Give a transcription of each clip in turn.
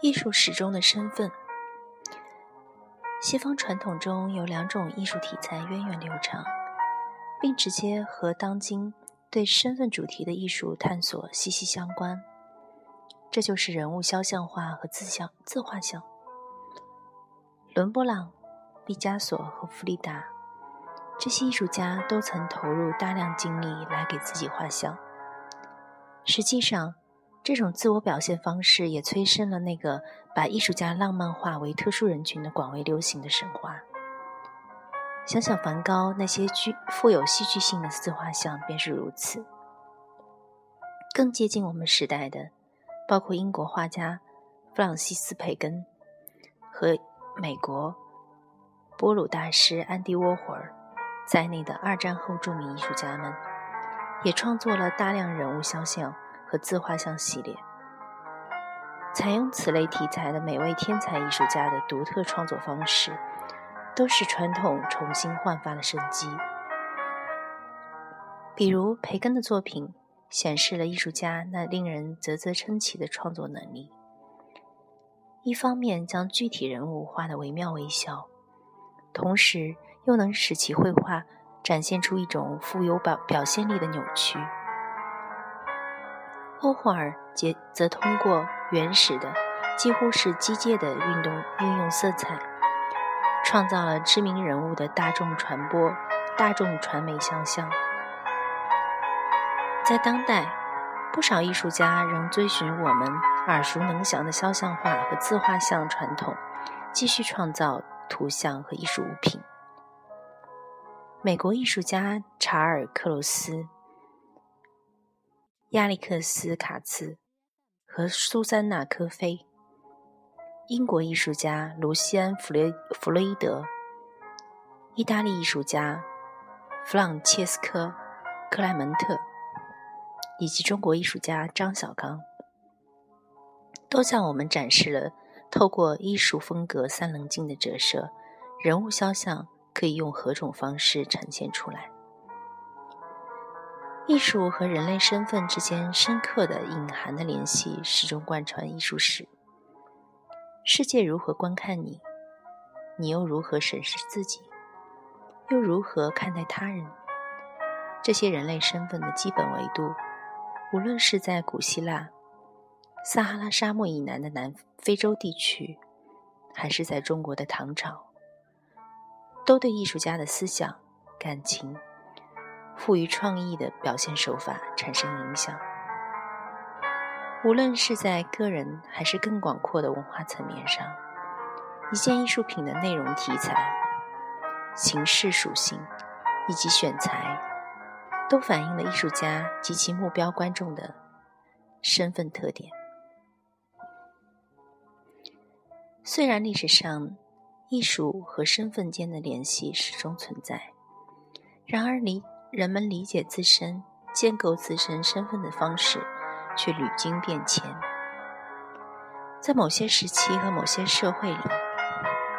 艺术史中的身份。西方传统中有两种艺术题材源远流长，并直接和当今对身份主题的艺术探索息息相关。这就是人物肖像画和自像自画像。伦勃朗、毕加索和弗里达这些艺术家都曾投入大量精力来给自己画像。实际上，这种自我表现方式也催生了那个把艺术家浪漫化为特殊人群的广为流行的神话。想想梵高那些具富有戏剧性的自画像便是如此。更接近我们时代的，包括英国画家弗朗西斯·培根和美国波鲁大师安迪·沃霍尔在内的二战后著名艺术家们，也创作了大量人物肖像。和自画像系列，采用此类题材的每位天才艺术家的独特创作方式，都使传统重新焕发了生机。比如培根的作品，显示了艺术家那令人啧啧称奇的创作能力：一方面将具体人物画得惟妙惟肖，同时又能使其绘画展现出一种富有表表现力的扭曲。欧霍尔则则通过原始的、几乎是机械的运动运用色彩，创造了知名人物的大众传播、大众传媒肖像。在当代，不少艺术家仍遵循我们耳熟能详的肖像画和自画像传统，继续创造图像和艺术物品。美国艺术家查尔·克鲁斯。亚历克斯·卡茨和苏珊娜·科菲，英国艺术家卢西安·弗雷弗洛伊德，意大利艺术家弗朗切斯科·克莱门特，以及中国艺术家张小刚，都向我们展示了透过艺术风格三棱镜的折射，人物肖像可以用何种方式呈现出来。艺术和人类身份之间深刻的隐含的联系，始终贯穿艺术史。世界如何观看你，你又如何审视自己，又如何看待他人？这些人类身份的基本维度，无论是在古希腊、撒哈拉沙漠以南的南非洲地区，还是在中国的唐朝，都对艺术家的思想、感情。富于创意的表现手法产生影响。无论是在个人还是更广阔的文化层面上，一件艺术品的内容、题材、形式属性以及选材，都反映了艺术家及其目标观众的身份特点。虽然历史上艺术和身份间的联系始终存在，然而离。人们理解自身、建构自身身份的方式，却屡经变迁。在某些时期和某些社会里，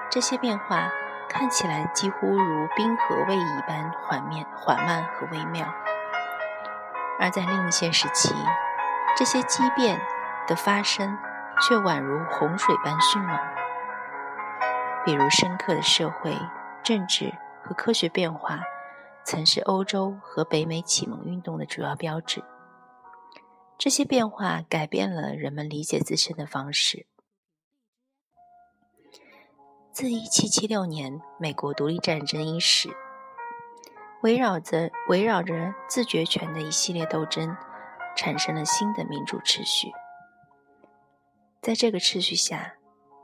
这些变化看起来几乎如冰河位移般缓面、缓慢和微妙；而在另一些时期，这些畸变的发生却宛如洪水般迅猛。比如，深刻的社会、政治和科学变化。曾是欧洲和北美启蒙运动的主要标志。这些变化改变了人们理解自身的方式。自1776年美国独立战争伊始，围绕着围绕着自决权的一系列斗争，产生了新的民主秩序。在这个秩序下，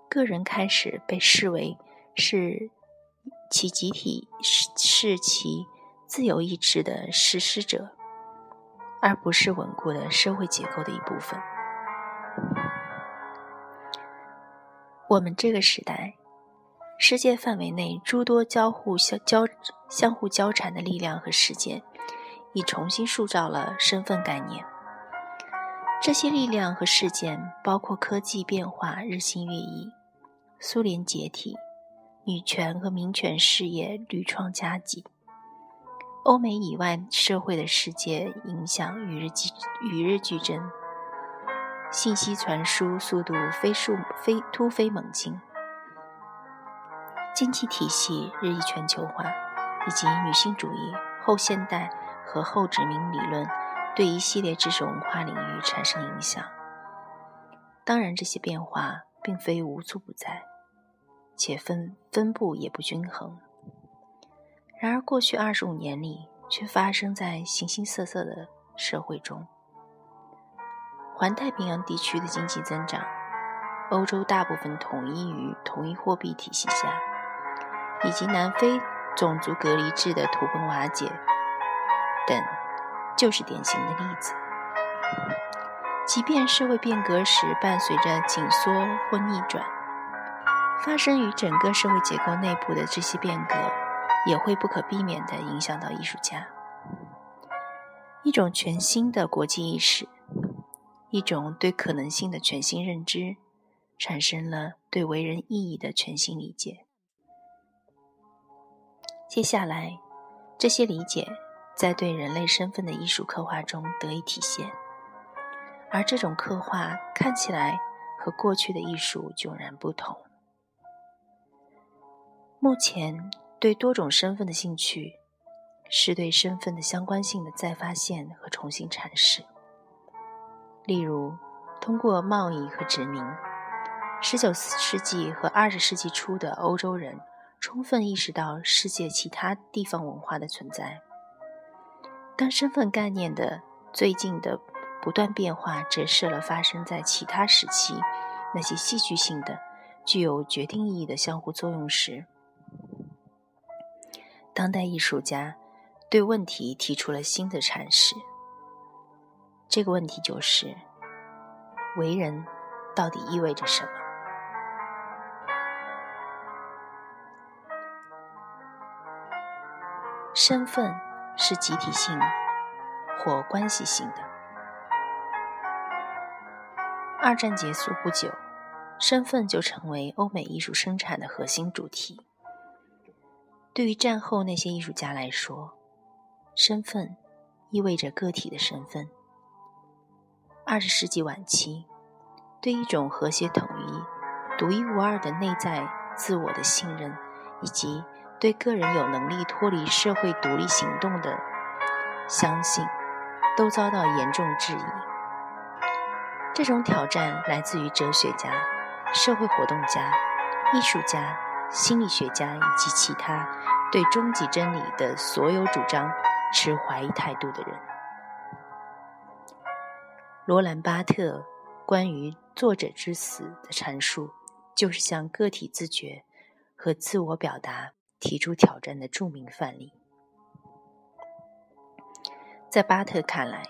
个人开始被视为是其集体是是其。自由意志的实施者，而不是稳固的社会结构的一部分。我们这个时代，世界范围内诸多交互相交相互交缠的力量和事件，已重新塑造了身份概念。这些力量和事件包括科技变化日新月异、苏联解体、女权和民权事业屡创佳绩。欧美以外社会的世界影响与日俱与日俱增，信息传输速度飞速飞突飞猛进，经济体系日益全球化，以及女性主义、后现代和后殖民理论对一系列知识文化领域产生影响。当然，这些变化并非无处不在，且分分布也不均衡。然而，过去二十五年里，却发生在形形色色的社会中。环太平洋地区的经济增长，欧洲大部分统一于同一货币体系下，以及南非种族隔离制的土崩瓦解等，就是典型的例子。即便社会变革时伴随着紧缩或逆转，发生于整个社会结构内部的这些变革，也会不可避免地影响到艺术家。一种全新的国际意识。一种对可能性的全新认知，产生了对为人意义的全新理解。接下来，这些理解在对人类身份的艺术刻画中得以体现，而这种刻画看起来和过去的艺术迥然不同。目前，对多种身份的兴趣，是对身份的相关性的再发现和重新阐释。例如，通过贸易和殖民，19世纪和20世纪初的欧洲人充分意识到世界其他地方文化的存在。当身份概念的最近的不断变化折射了发生在其他时期那些戏剧性的、具有决定意义的相互作用时，当代艺术家对问题提出了新的阐释。这个问题就是：为人到底意味着什么？身份是集体性或关系性的。二战结束不久，身份就成为欧美艺术生产的核心主题。对于战后那些艺术家来说，身份意味着个体的身份。二十世纪晚期，对一种和谐统一、独一无二的内在自我的信任，以及对个人有能力脱离社会独立行动的相信，都遭到严重质疑。这种挑战来自于哲学家、社会活动家、艺术家、心理学家以及其他对终极真理的所有主张持怀疑态度的人。罗兰·巴特关于作者之死的阐述，就是向个体自觉和自我表达提出挑战的著名范例。在巴特看来，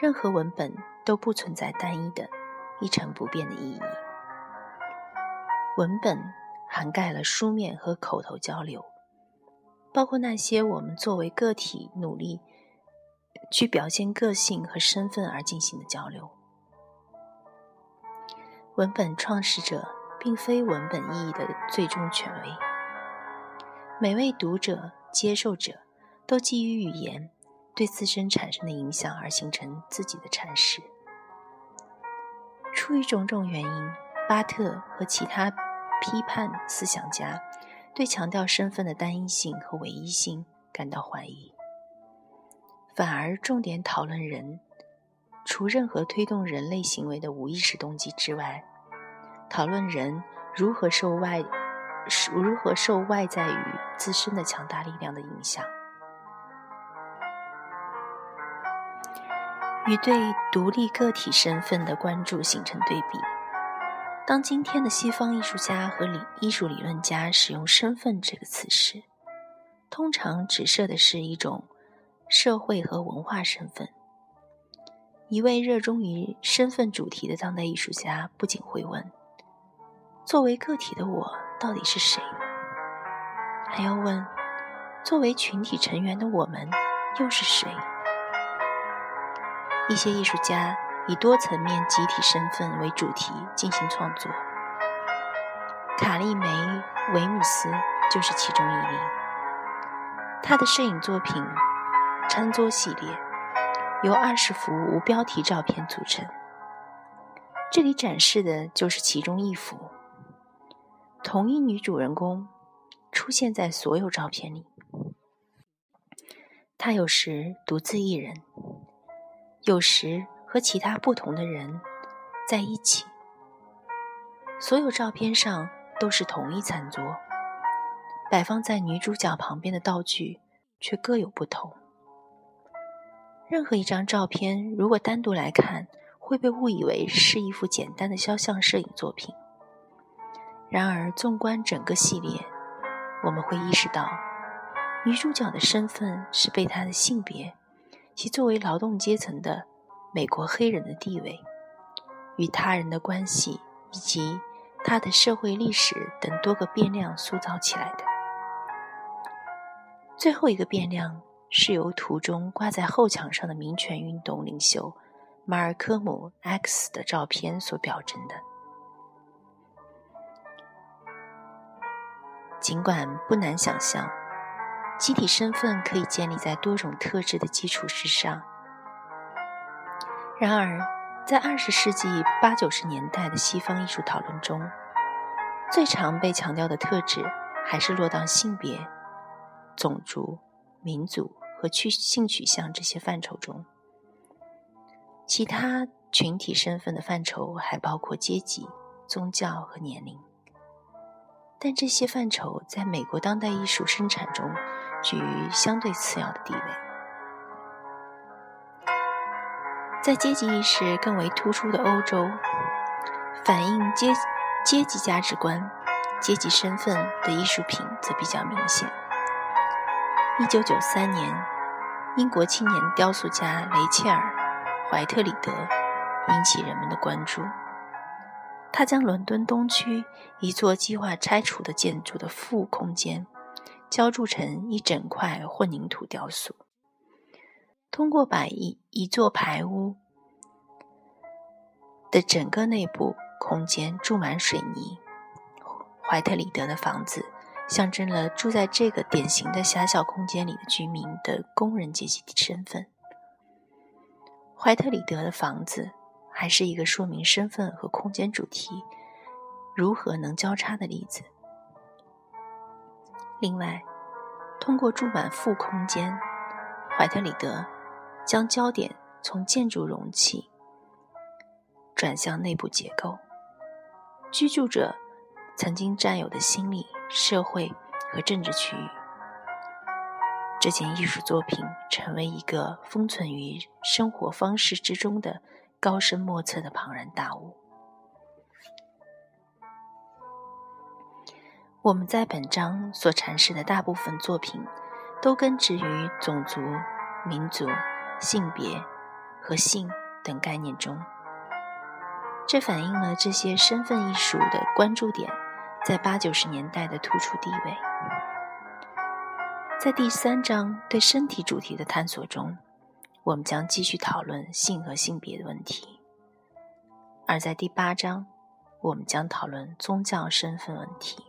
任何文本都不存在单一的、一成不变的意义。文本涵盖了书面和口头交流，包括那些我们作为个体努力。去表现个性和身份而进行的交流。文本创始者并非文本意义的最终权威。每位读者、接受者都基于语言对自身产生的影响而形成自己的阐释。出于种种原因，巴特和其他批判思想家对强调身份的单一性和唯一性感到怀疑。反而重点讨论人，除任何推动人类行为的无意识动机之外，讨论人如何受外，如何受外在与自身的强大力量的影响。与对独立个体身份的关注形成对比。当今天的西方艺术家和理艺术理论家使用“身份”这个词时，通常指涉的是一种。社会和文化身份。一位热衷于身份主题的当代艺术家不仅会问：“作为个体的我到底是谁？”还要问：“作为群体成员的我们又是谁？”一些艺术家以多层面集体身份为主题进行创作，卡利梅·维姆斯就是其中一例。他的摄影作品。餐桌系列由二十幅无标题照片组成。这里展示的就是其中一幅，同一女主人公出现在所有照片里。她有时独自一人，有时和其他不同的人在一起。所有照片上都是同一餐桌，摆放在女主角旁边的道具却各有不同。任何一张照片，如果单独来看，会被误以为是一幅简单的肖像摄影作品。然而，纵观整个系列，我们会意识到，女主角的身份是被她的性别、其作为劳动阶层的美国黑人的地位、与他人的关系以及。他的社会历史等多个变量塑造起来的。最后一个变量是由图中挂在后墙上的民权运动领袖马尔科姆 ·X 的照片所表征的。尽管不难想象，集体身份可以建立在多种特质的基础之上，然而。在二十世纪八九十年代的西方艺术讨论中，最常被强调的特质还是落到性别、种族、民族和去性取向这些范畴中。其他群体身份的范畴还包括阶级、宗教和年龄，但这些范畴在美国当代艺术生产中居于相对次要的地位。在阶级意识更为突出的欧洲，反映阶阶级价值观、阶级身份的艺术品则比较明显。一九九三年，英国青年雕塑家雷切尔·怀特里德引起人们的关注。他将伦敦东区一座计划拆除的建筑的负空间浇筑成一整块混凝土雕塑。通过把一一座排屋的整个内部空间注满水泥，怀特里德的房子象征了住在这个典型的狭小空间里的居民的工人阶级身份。怀特里德的房子还是一个说明身份和空间主题如何能交叉的例子。另外，通过注满负空间，怀特里德。将焦点从建筑容器转向内部结构，居住者曾经占有的心理、社会和政治区域。这件艺术作品成为一个封存于生活方式之中的高深莫测的庞然大物。我们在本章所阐释的大部分作品，都根植于种族、民族。性别和性等概念中，这反映了这些身份艺术的关注点在八九十年代的突出地位。在第三章对身体主题的探索中，我们将继续讨论性和性别的问题；而在第八章，我们将讨论宗教身份问题。